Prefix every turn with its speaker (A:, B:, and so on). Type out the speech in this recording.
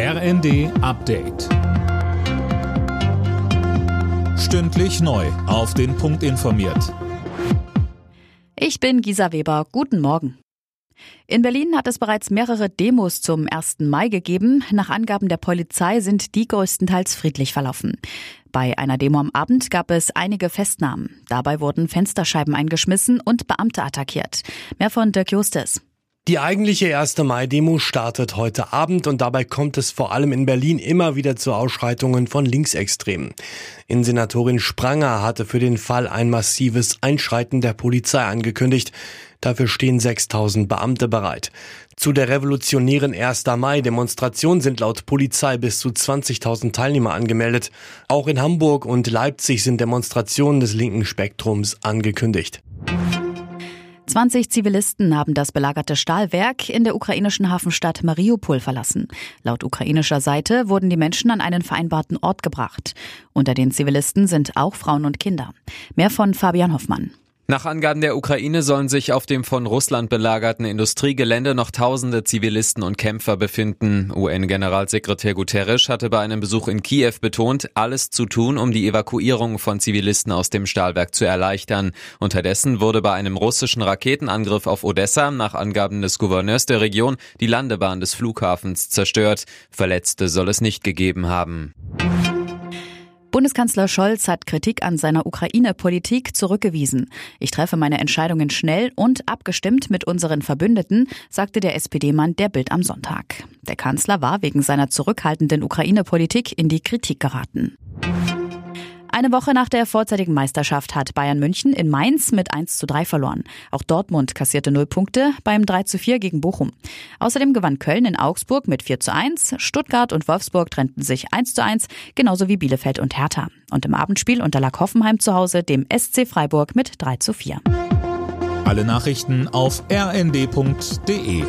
A: RND Update. Stündlich neu. Auf den Punkt informiert.
B: Ich bin Gisa Weber. Guten Morgen. In Berlin hat es bereits mehrere Demos zum 1. Mai gegeben. Nach Angaben der Polizei sind die größtenteils friedlich verlaufen. Bei einer Demo am Abend gab es einige Festnahmen. Dabei wurden Fensterscheiben eingeschmissen und Beamte attackiert. Mehr von Dirk Justes.
C: Die eigentliche 1. Mai-Demo startet heute Abend und dabei kommt es vor allem in Berlin immer wieder zu Ausschreitungen von Linksextremen. Innensenatorin Spranger hatte für den Fall ein massives Einschreiten der Polizei angekündigt. Dafür stehen 6000 Beamte bereit. Zu der revolutionären 1. Mai-Demonstration sind laut Polizei bis zu 20.000 Teilnehmer angemeldet. Auch in Hamburg und Leipzig sind Demonstrationen des linken Spektrums angekündigt.
B: 20 Zivilisten haben das belagerte Stahlwerk in der ukrainischen Hafenstadt Mariupol verlassen. Laut ukrainischer Seite wurden die Menschen an einen vereinbarten Ort gebracht. Unter den Zivilisten sind auch Frauen und Kinder. Mehr von Fabian Hoffmann.
D: Nach Angaben der Ukraine sollen sich auf dem von Russland belagerten Industriegelände noch tausende Zivilisten und Kämpfer befinden. UN-Generalsekretär Guterres hatte bei einem Besuch in Kiew betont, alles zu tun, um die Evakuierung von Zivilisten aus dem Stahlwerk zu erleichtern. Unterdessen wurde bei einem russischen Raketenangriff auf Odessa nach Angaben des Gouverneurs der Region die Landebahn des Flughafens zerstört. Verletzte soll es nicht gegeben haben.
B: Bundeskanzler Scholz hat Kritik an seiner Ukraine-Politik zurückgewiesen. Ich treffe meine Entscheidungen schnell und abgestimmt mit unseren Verbündeten, sagte der SPD-Mann der Bild am Sonntag. Der Kanzler war wegen seiner zurückhaltenden Ukraine-Politik in die Kritik geraten. Eine Woche nach der vorzeitigen Meisterschaft hat Bayern München in Mainz mit 1 zu 3 verloren. Auch Dortmund kassierte 0 Punkte beim 3 zu 4 gegen Bochum. Außerdem gewann Köln in Augsburg mit 4 zu 1. Stuttgart und Wolfsburg trennten sich 1 zu 1, genauso wie Bielefeld und Hertha. Und im Abendspiel unterlag Hoffenheim zu Hause dem SC Freiburg mit 3 zu 4.
A: Alle Nachrichten auf rnd.de